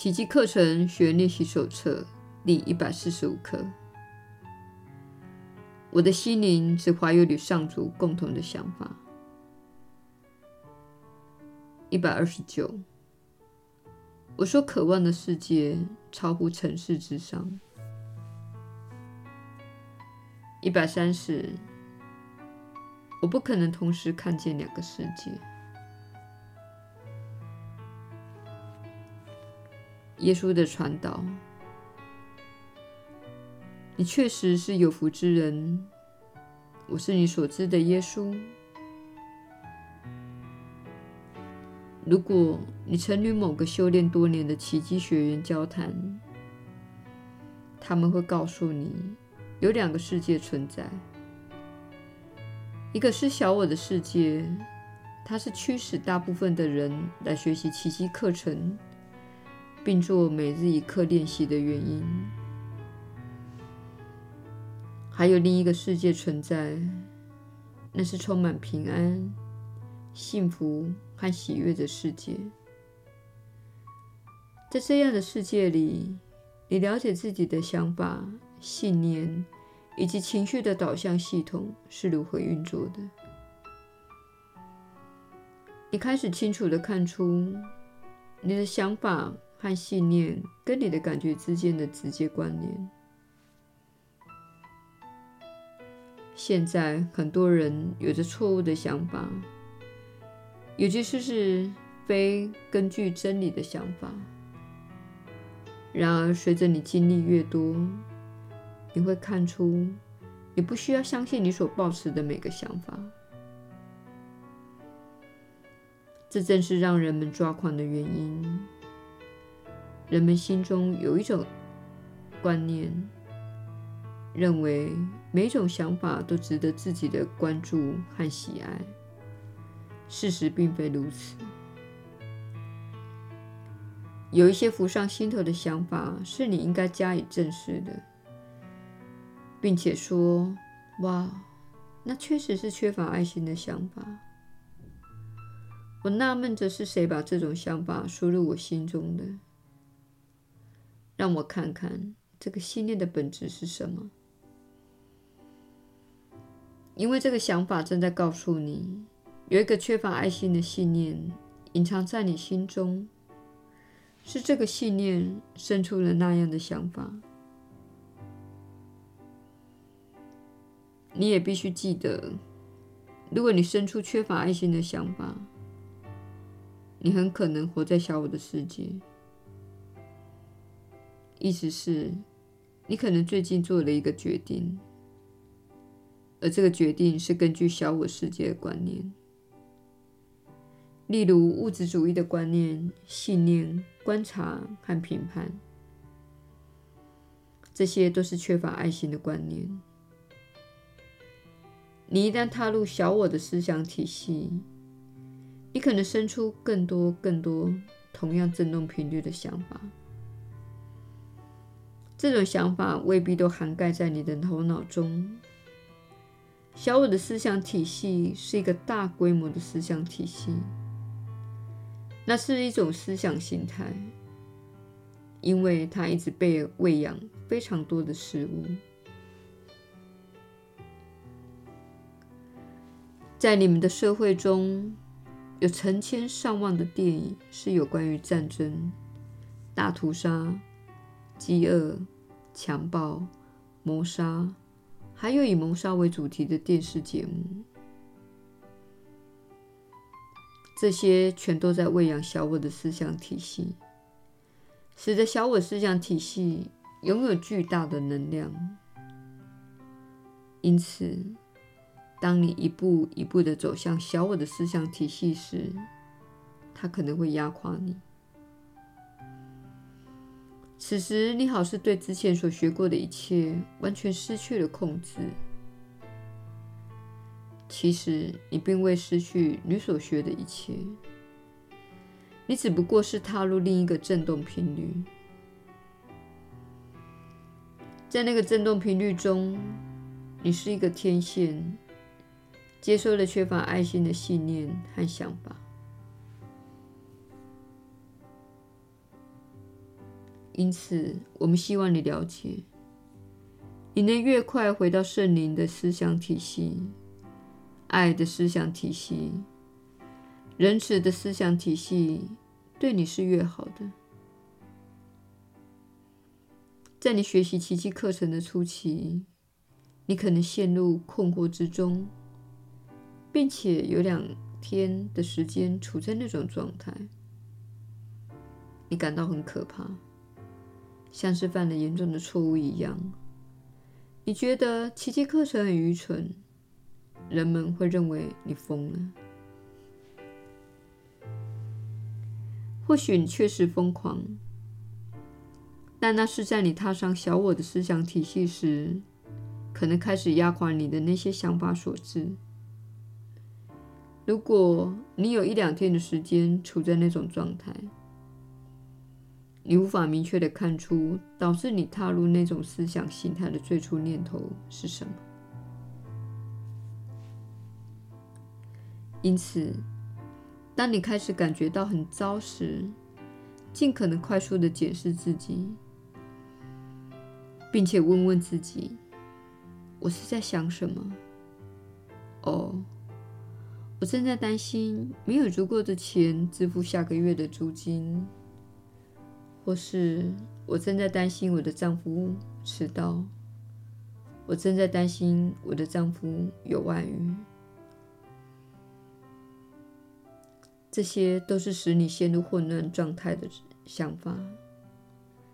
奇迹课程学练习手册第一百四十五课。我的心灵只怀有与上主共同的想法。一百二十九，我所渴望的世界超乎尘世之上。一百三十，我不可能同时看见两个世界。耶稣的传导，你确实是有福之人。我是你所知的耶稣。如果你曾与某个修炼多年的奇迹学员交谈，他们会告诉你，有两个世界存在。一个是小我的世界，它是驱使大部分的人来学习奇迹课程，并做每日一课练习的原因。还有另一个世界存在，那是充满平安、幸福和喜悦的世界。在这样的世界里，你了解自己的想法、信念以及情绪的导向系统是如何运作的。你开始清楚地看出你的想法和信念跟你的感觉之间的直接关联。现在很多人有着错误的想法，尤其是是非根据真理的想法。然而，随着你经历越多，你会看出，你不需要相信你所抱持的每个想法。这正是让人们抓狂的原因。人们心中有一种观念。认为每种想法都值得自己的关注和喜爱，事实并非如此。有一些浮上心头的想法是你应该加以正视的，并且说：“哇，那确实是缺乏爱心的想法。”我纳闷着是谁把这种想法输入我心中的。让我看看这个信念的本质是什么。因为这个想法正在告诉你，有一个缺乏爱心的信念隐藏在你心中，是这个信念生出了那样的想法。你也必须记得，如果你生出缺乏爱心的想法，你很可能活在小我的世界。意思是，你可能最近做了一个决定。而这个决定是根据小我世界的观念，例如物质主义的观念、信念、观察和评判，这些都是缺乏爱心的观念。你一旦踏入小我的思想体系，你可能生出更多、更多同样振动频率的想法。这种想法未必都涵盖在你的头脑中。小我的思想体系是一个大规模的思想体系，那是一种思想形态，因为它一直被喂养非常多的食物。在你们的社会中，有成千上万的电影是有关于战争、大屠杀、饥饿、强暴、谋杀。还有以谋杀为主题的电视节目，这些全都在喂养小我的思想体系，使得小我思想体系拥有巨大的能量。因此，当你一步一步的走向小我的思想体系时，它可能会压垮你。此时，你好似对之前所学过的一切完全失去了控制。其实，你并未失去你所学的一切，你只不过是踏入另一个振动频率。在那个振动频率中，你是一个天线，接收了缺乏爱心的信念和想法。因此，我们希望你了解，你能越快回到圣灵的思想体系、爱的思想体系、仁慈的思想体系，对你是越好的。在你学习奇迹课程的初期，你可能陷入困惑之中，并且有两天的时间处在那种状态，你感到很可怕，像是犯了严重的错误一样。你觉得奇迹课程很愚蠢，人们会认为你疯了。或许你确实疯狂。但那是在你踏上小我的思想体系时，可能开始压垮你的那些想法所致。如果你有一两天的时间处在那种状态，你无法明确地看出导致你踏入那种思想形态的最初念头是什么。因此，当你开始感觉到很糟时，尽可能快速地检视自己。并且问问自己：我是在想什么？哦，我正在担心没有足够的钱支付下个月的租金，或是我正在担心我的丈夫迟到，我正在担心我的丈夫有外遇。这些都是使你陷入混乱状态的想法。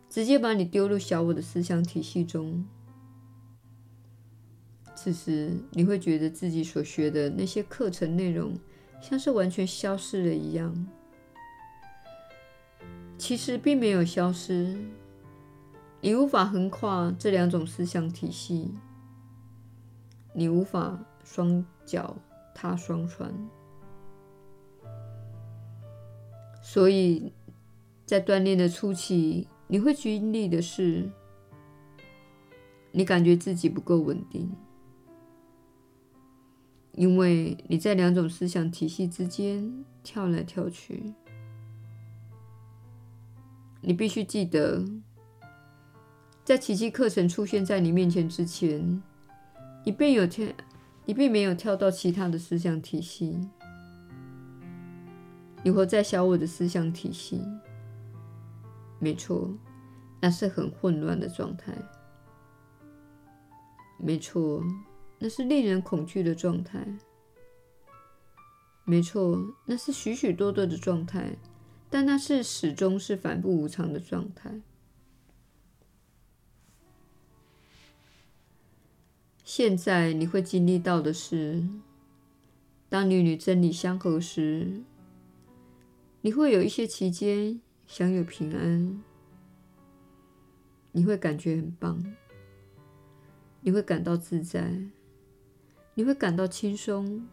直接把你丢入小我的思想体系中，此时你会觉得自己所学的那些课程内容像是完全消失了一样。其实并没有消失，你无法横跨这两种思想体系，你无法双脚踏双船，所以在锻炼的初期。你会经历的是，你感觉自己不够稳定，因为你在两种思想体系之间跳来跳去。你必须记得，在奇迹课程出现在你面前之前，你并有跳，你并没有跳到其他的思想体系，你活在小我的思想体系。没错，那是很混乱的状态。没错，那是令人恐惧的状态。没错，那是许许多多的状态，但那是始终是反复无常的状态。现在你会经历到的是，当你与真理相合时，你会有一些期间。享有平安，你会感觉很棒，你会感到自在，你会感到轻松，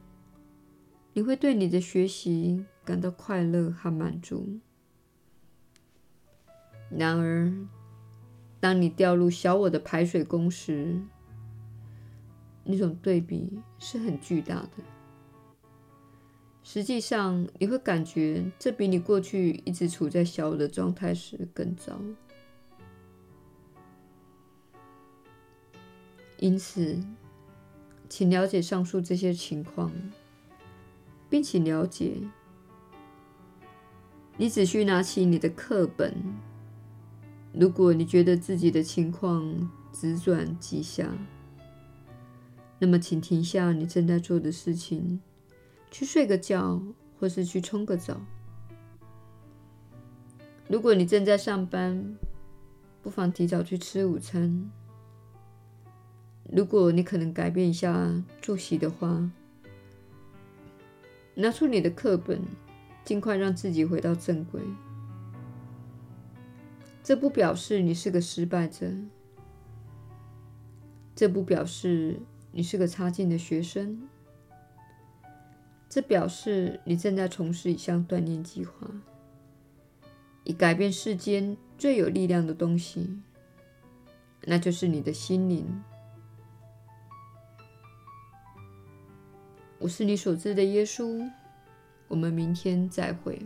你会对你的学习感到快乐和满足。然而，当你掉入小我的排水沟时，那种对比是很巨大的。实际上，你会感觉这比你过去一直处在小我的状态时更糟。因此，请了解上述这些情况，并且了解，你只需拿起你的课本。如果你觉得自己的情况急转直下，那么请停下你正在做的事情。去睡个觉，或是去冲个澡。如果你正在上班，不妨提早去吃午餐。如果你可能改变一下作息的话，拿出你的课本，尽快让自己回到正轨。这不表示你是个失败者，这不表示你是个差劲的学生。这表示你正在从事一项锻炼计划，以改变世间最有力量的东西，那就是你的心灵。我是你所知的耶稣，我们明天再会。